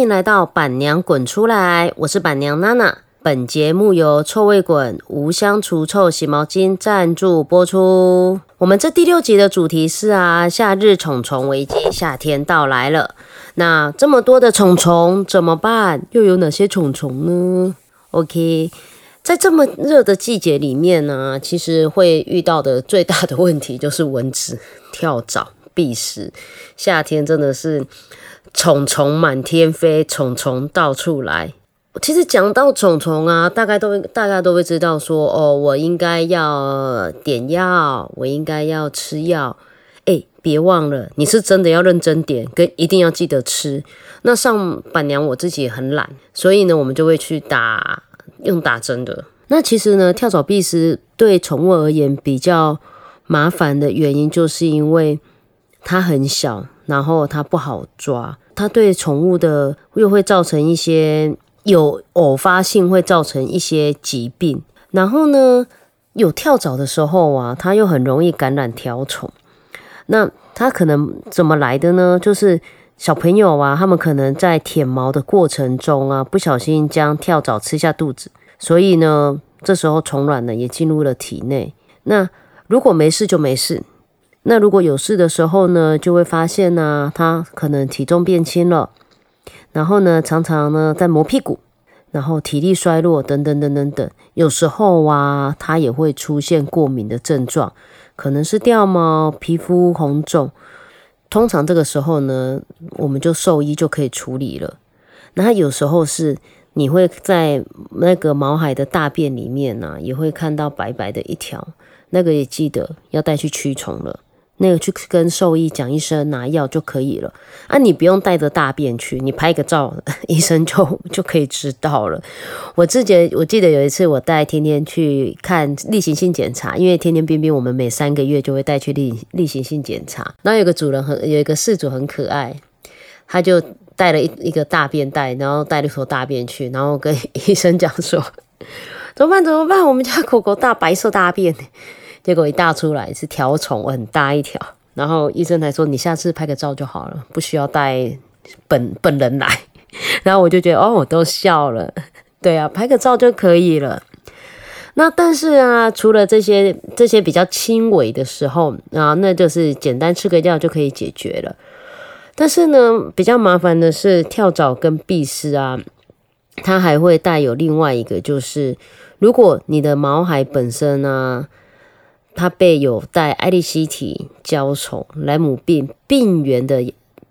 迎来到板娘滚出来，我是板娘娜娜。本节目由臭味滚无香除臭洗毛巾赞助播出。我们这第六集的主题是啊，夏日虫虫危机，夏天到来了。那这么多的虫虫怎么办？又有哪些虫虫呢？OK，在这么热的季节里面呢，其实会遇到的最大的问题就是蚊子、跳蚤、蜱虱。夏天真的是虫虫满天飞，虫虫到处来。其实讲到虫虫啊，大概都大家都会知道说，哦，我应该要点药，我应该要吃药。哎，别忘了，你是真的要认真点，跟一定要记得吃。那上板娘我自己也很懒，所以呢，我们就会去打用打针的。那其实呢，跳蚤、蜱虱对宠物而言比较麻烦的原因，就是因为它很小，然后它不好抓，它对宠物的又会造成一些。有偶发性会造成一些疾病，然后呢，有跳蚤的时候啊，它又很容易感染条虫。那它可能怎么来的呢？就是小朋友啊，他们可能在舔毛的过程中啊，不小心将跳蚤吃下肚子，所以呢，这时候虫卵呢也进入了体内。那如果没事就没事，那如果有事的时候呢，就会发现呢，它可能体重变轻了。然后呢，常常呢在磨屁股，然后体力衰弱等等等等等。有时候啊，它也会出现过敏的症状，可能是掉毛、皮肤红肿。通常这个时候呢，我们就兽医就可以处理了。那有时候是你会在那个毛海的大便里面呢，也会看到白白的一条，那个也记得要带去驱虫了。那个去跟兽医讲一声拿药就可以了啊，你不用带着大便去，你拍个照，医生就 就可以知道了。我之前我记得有一次我带天天去看例行性检查，因为天天边边我们每三个月就会带去例例行性检查。然后有个主人很有一个事主很可爱，他就带了一一个大便袋，然后带了一坨大便去，然后跟 医生讲说怎么办怎么办，我们家狗狗大白色大便。结果一大出来是条虫，很大一条。然后医生还说：“你下次拍个照就好了，不需要带本 本人来。”然后我就觉得哦，我都笑了。对啊，拍个照就可以了。那但是啊，除了这些这些比较轻微的时候啊，那就是简单吃个药就可以解决了。但是呢，比较麻烦的是跳蚤跟蜱虱啊，它还会带有另外一个，就是如果你的毛海本身呢。它被有带艾利希体胶虫、莱姆病病原的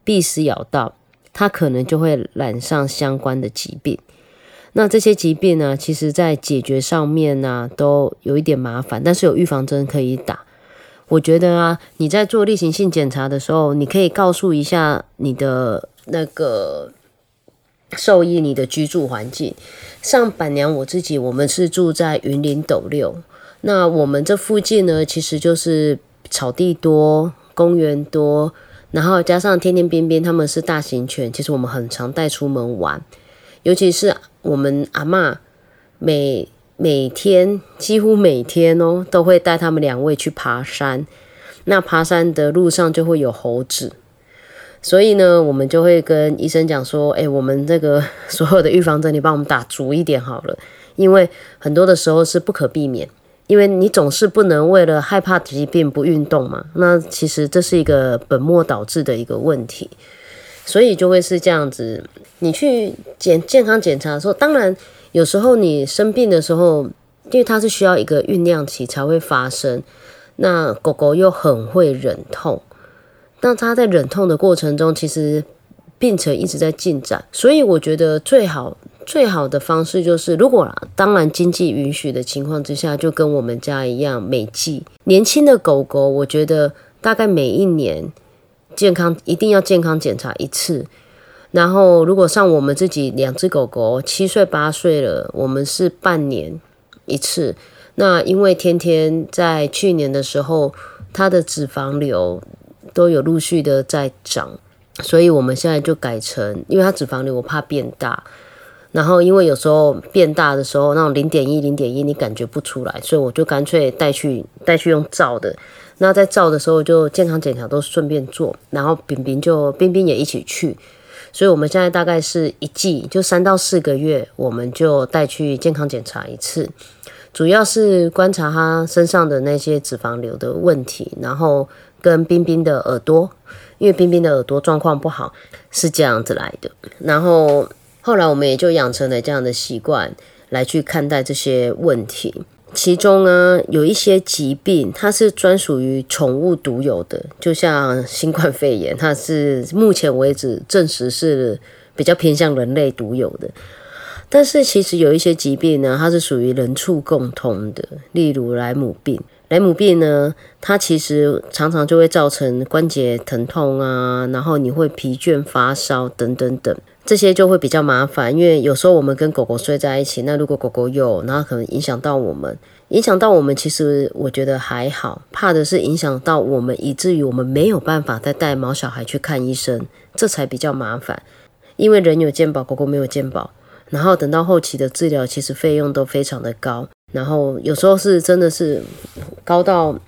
蜱虱咬到，它可能就会染上相关的疾病。那这些疾病呢，其实在解决上面呢，都有一点麻烦，但是有预防针可以打。我觉得啊，你在做例行性检查的时候，你可以告诉一下你的那个兽医，你的居住环境。上板娘我自己，我们是住在云林斗六。那我们这附近呢，其实就是草地多，公园多，然后加上天天边边他们是大型犬，其实我们很常带出门玩，尤其是我们阿妈每每天几乎每天哦，都会带他们两位去爬山。那爬山的路上就会有猴子，所以呢，我们就会跟医生讲说，哎，我们这个 所有的预防针，你帮我们打足一点好了，因为很多的时候是不可避免。因为你总是不能为了害怕疾病不运动嘛，那其实这是一个本末倒置的一个问题，所以就会是这样子。你去检健康检查的时候，当然有时候你生病的时候，因为它是需要一个酝酿期才会发生。那狗狗又很会忍痛，那它在忍痛的过程中，其实病程一直在进展，所以我觉得最好。最好的方式就是，如果当然经济允许的情况之下，就跟我们家一样，每季年轻的狗狗，我觉得大概每一年健康一定要健康检查一次。然后，如果像我们自己两只狗狗七岁八岁了，我们是半年一次。那因为天天在去年的时候，它的脂肪瘤都有陆续的在长，所以我们现在就改成，因为它脂肪瘤我怕变大。然后，因为有时候变大的时候，那种零点一、零点一，你感觉不出来，所以我就干脆带去带去用照的。那在照的时候，就健康检查都顺便做，然后冰冰就冰冰也一起去。所以我们现在大概是一季，就三到四个月，我们就带去健康检查一次，主要是观察他身上的那些脂肪瘤的问题，然后跟冰冰的耳朵，因为冰冰的耳朵状况不好，是这样子来的。然后后来我们也就养成了这样的习惯来去看待这些问题。其中呢，有一些疾病，它是专属于宠物独有的，就像新冠肺炎，它是目前为止证实是比较偏向人类独有的。但是其实有一些疾病呢，它是属于人畜共通的，例如莱姆病。莱姆病呢，它其实常常就会造成关节疼痛啊，然后你会疲倦、发烧等等等。这些就会比较麻烦，因为有时候我们跟狗狗睡在一起，那如果狗狗有，然后可能影响到我们，影响到我们，其实我觉得还好，怕的是影响到我们，以至于我们没有办法再带毛小孩去看医生，这才比较麻烦。因为人有健保，狗狗没有健保，然后等到后期的治疗，其实费用都非常的高，然后有时候是真的是高到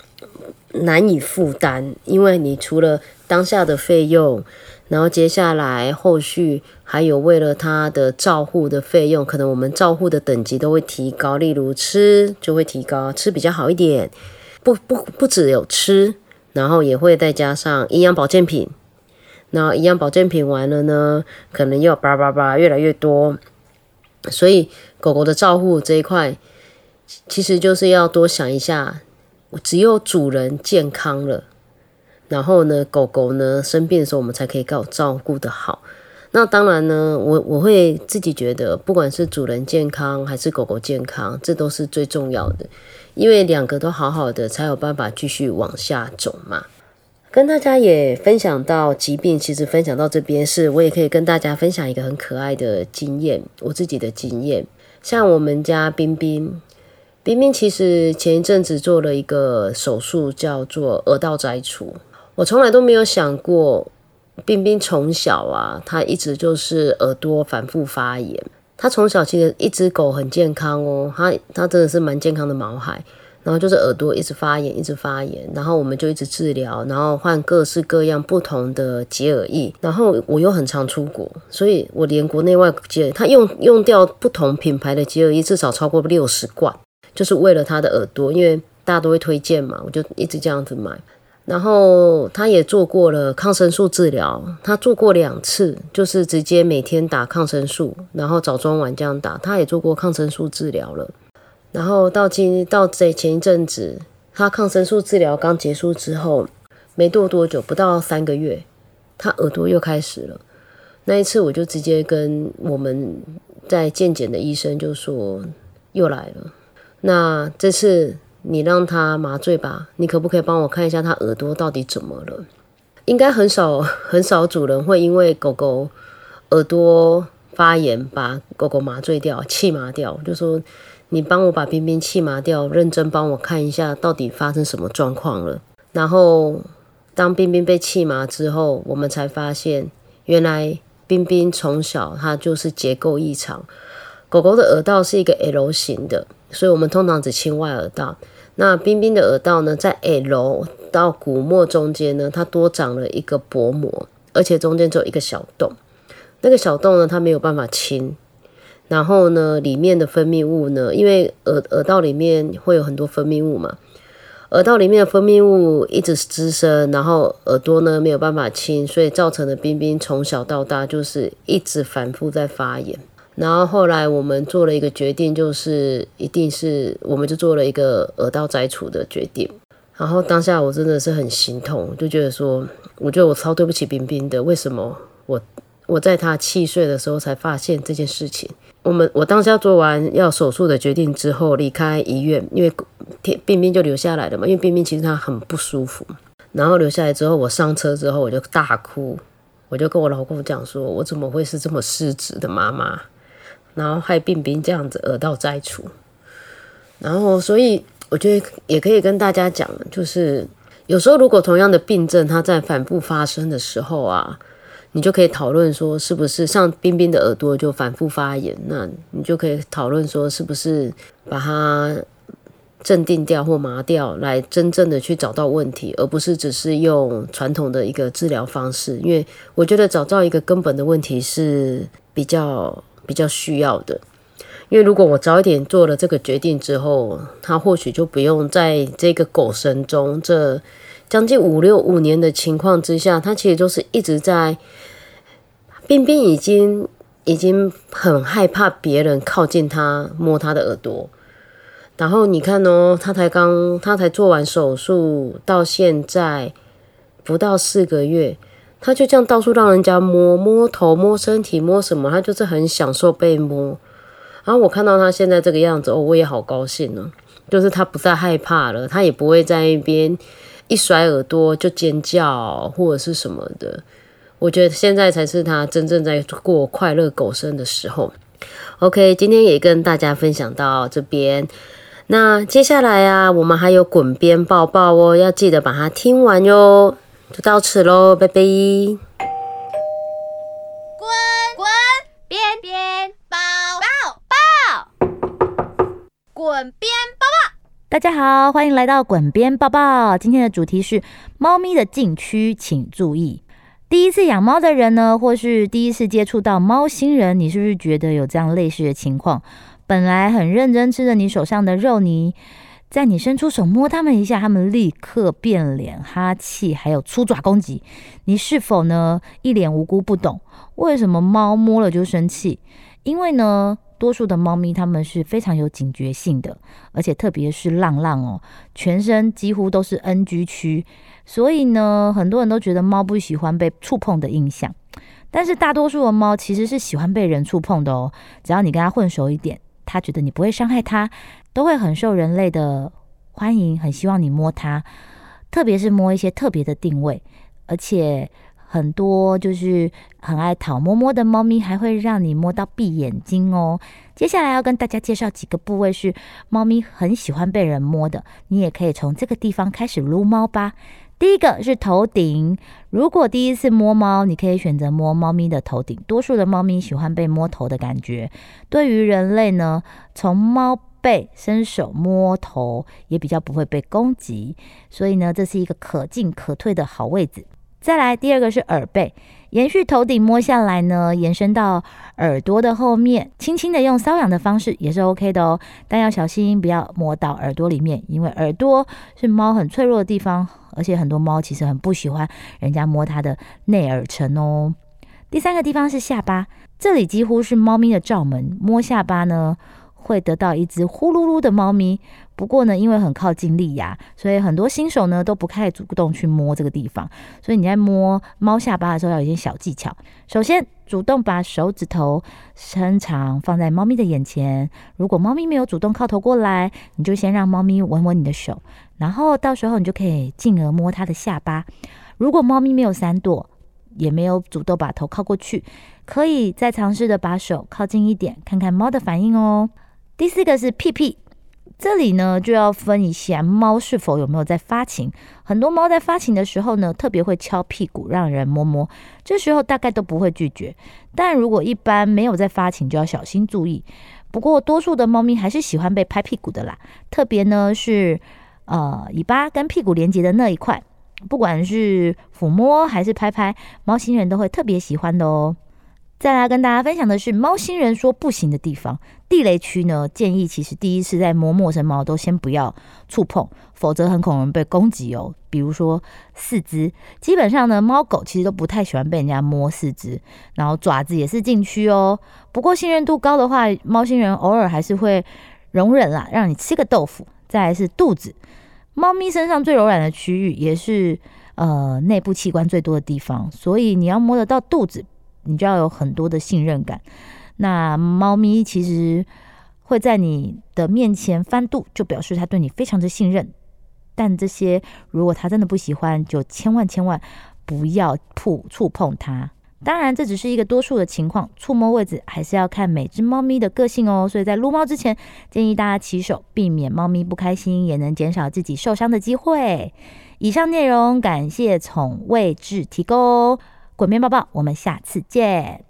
难以负担，因为你除了当下的费用。然后接下来后续还有为了他的照护的费用，可能我们照护的等级都会提高，例如吃就会提高，吃比较好一点，不不不只有吃，然后也会再加上营养保健品，然后营养保健品完了呢，可能又叭叭叭越来越多，所以狗狗的照护这一块，其实就是要多想一下，只有主人健康了。然后呢，狗狗呢生病的时候，我们才可以够照顾的好。那当然呢，我我会自己觉得，不管是主人健康还是狗狗健康，这都是最重要的，因为两个都好好的，才有办法继续往下走嘛。跟大家也分享到疾病，其实分享到这边，是我也可以跟大家分享一个很可爱的经验，我自己的经验。像我们家冰冰，冰冰其实前一阵子做了一个手术，叫做耳道摘除。我从来都没有想过，冰冰从小啊，他一直就是耳朵反复发炎。他从小其实一只狗很健康哦，他他真的是蛮健康的毛孩。然后就是耳朵一直发炎，一直发炎，然后我们就一直治疗，然后换各式各样不同的洁耳液。然后我又很常出国，所以我连国内外洁，他用用掉不同品牌的洁耳液至少超过六十罐，就是为了他的耳朵，因为大家都会推荐嘛，我就一直这样子买。然后他也做过了抗生素治疗，他做过两次，就是直接每天打抗生素，然后早中晚这样打。他也做过抗生素治疗了。然后到今到这前一阵子，他抗生素治疗刚结束之后，没过多久，不到三个月，他耳朵又开始了。那一次我就直接跟我们在健检的医生就说，又来了。那这次。你让他麻醉吧，你可不可以帮我看一下他耳朵到底怎么了？应该很少 很少主人会因为狗狗耳朵发炎把狗狗麻醉掉、气麻掉。就说你帮我把冰冰气麻掉，认真帮我看一下到底发生什么状况了。然后当冰冰被气麻之后，我们才发现原来冰冰从小它就是结构异常。狗狗的耳道是一个 L 型的，所以我们通常只清外耳道。那冰冰的耳道呢，在 L 到鼓膜中间呢，它多长了一个薄膜，而且中间只有一个小洞。那个小洞呢，它没有办法清。然后呢，里面的分泌物呢，因为耳耳道里面会有很多分泌物嘛，耳道里面的分泌物一直滋生，然后耳朵呢没有办法清，所以造成的冰冰从小到大就是一直反复在发炎。然后后来我们做了一个决定，就是一定是我们就做了一个耳道摘除的决定。然后当下我真的是很心痛，就觉得说，我觉得我超对不起冰冰的。为什么我我在他七岁的时候才发现这件事情？我们我当下做完要手术的决定之后离开医院，因为冰冰就留下来了嘛。因为冰冰其实他很不舒服。然后留下来之后，我上车之后我就大哭，我就跟我老公讲说，我怎么会是这么失职的妈妈？然后害病兵这样子耳道摘除，然后所以我觉得也可以跟大家讲，就是有时候如果同样的病症它在反复发生的时候啊，你就可以讨论说是不是像冰冰的耳朵就反复发炎，那你就可以讨论说是不是把它镇定掉或麻掉，来真正的去找到问题，而不是只是用传统的一个治疗方式。因为我觉得找到一个根本的问题是比较比较需要的。因为如果我早一点做了这个决定之后，他或许就不用在这个狗神中这将近五六五年的情况之下，他其实就是一直在边边已经已经很害怕别人靠近他摸他的耳朵。然后你看哦，他才刚，他才做完手术，到现在不到四个月，他就这样到处让人家摸摸头、摸身体、摸什么，他就是很享受被摸。然后我看到他现在这个样子，哦，我也好高兴呢。就是他不再害怕了，他也不会在一边一甩耳朵就尖叫或者是什么的。我觉得现在才是他真正在过快乐狗生的时候。OK，今天也跟大家分享到这边。那接下来啊，我们还有滚边抱抱哦，要记得把它听完哟。就到此喽，拜拜。滚滚边边抱抱抱，滚边抱抱。大家好，欢迎来到滚边抱抱。今天的主题是猫咪的禁区，请注意。第一次养猫的人呢，或是第一次接触到猫星人，你是不是觉得有这样类似的情况？本来很认真吃着你手上的肉泥，在你伸出手摸它们一下，它们立刻变脸、哈气，还有粗爪攻击。你是否呢一脸无辜不懂为什么猫摸了就生气？因为呢，多数的猫咪它们是非常有警觉性的，而且特别是浪浪哦，全身几乎都是 NG 区，所以呢，很多人都觉得猫不喜欢被触碰的印象。但是大多数的猫其实是喜欢被人触碰的哦，只要你跟它混熟一点。他觉得你不会伤害他，都会很受人类的欢迎，很希望你摸它，特别是摸一些特别的定位，而且很多就是很爱讨摸摸的猫咪，还会让你摸到闭眼睛哦。接下来要跟大家介绍几个部位是猫咪很喜欢被人摸的，你也可以从这个地方开始撸猫吧。第一个是头顶，如果第一次摸猫，你可以选择摸猫咪的头顶。多数的猫咪喜欢被摸头的感觉。对于人类呢，从猫背伸手摸头也比较不会被攻击，所以呢，这是一个可进可退的好位置。再来，第二个是耳背。延续头顶摸下来呢，延伸到耳朵的后面，轻轻的用搔痒的方式也是 OK 的哦，但要小心不要摸到耳朵里面，因为耳朵是猫很脆弱的地方，而且很多猫其实很不喜欢人家摸它的内耳层哦。第三个地方是下巴，这里几乎是猫咪的罩门，摸下巴呢。会得到一只呼噜噜的猫咪，不过呢，因为很靠近利牙，所以很多新手呢都不太主动去摸这个地方。所以你在摸猫下巴的时候要有一些小技巧。首先，主动把手指头伸长放在猫咪的眼前。如果猫咪没有主动靠头过来，你就先让猫咪闻闻你的手，然后到时候你就可以进而摸它的下巴。如果猫咪没有闪躲，也没有主动把头靠过去，可以再尝试的把手靠近一点，看看猫的反应哦。第四个是屁屁，这里呢就要分一下猫是否有没有在发情。很多猫在发情的时候呢，特别会敲屁股让人摸摸，这时候大概都不会拒绝。但如果一般没有在发情，就要小心注意。不过多数的猫咪还是喜欢被拍屁股的啦，特别呢是呃尾巴跟屁股连接的那一块，不管是抚摸还是拍拍，猫星人都会特别喜欢的哦。再来跟大家分享的是猫星人说不行的地方，地雷区呢？建议其实第一次在摸陌生猫都先不要触碰，否则很可能被攻击哦。比如说四肢，基本上呢，猫狗其实都不太喜欢被人家摸四肢，然后爪子也是禁区哦。不过信任度高的话，猫星人偶尔还是会容忍啦，让你吃个豆腐。再来是肚子，猫咪身上最柔软的区域，也是呃内部器官最多的地方，所以你要摸得到肚子。你就要有很多的信任感。那猫咪其实会在你的面前翻肚，就表示它对你非常的信任。但这些如果它真的不喜欢，就千万千万不要触触碰它。当然，这只是一个多数的情况，触摸位置还是要看每只猫咪的个性哦。所以在撸猫之前，建议大家起手，避免猫咪不开心，也能减少自己受伤的机会。以上内容感谢宠位置提供。滚面抱抱，我们下次见。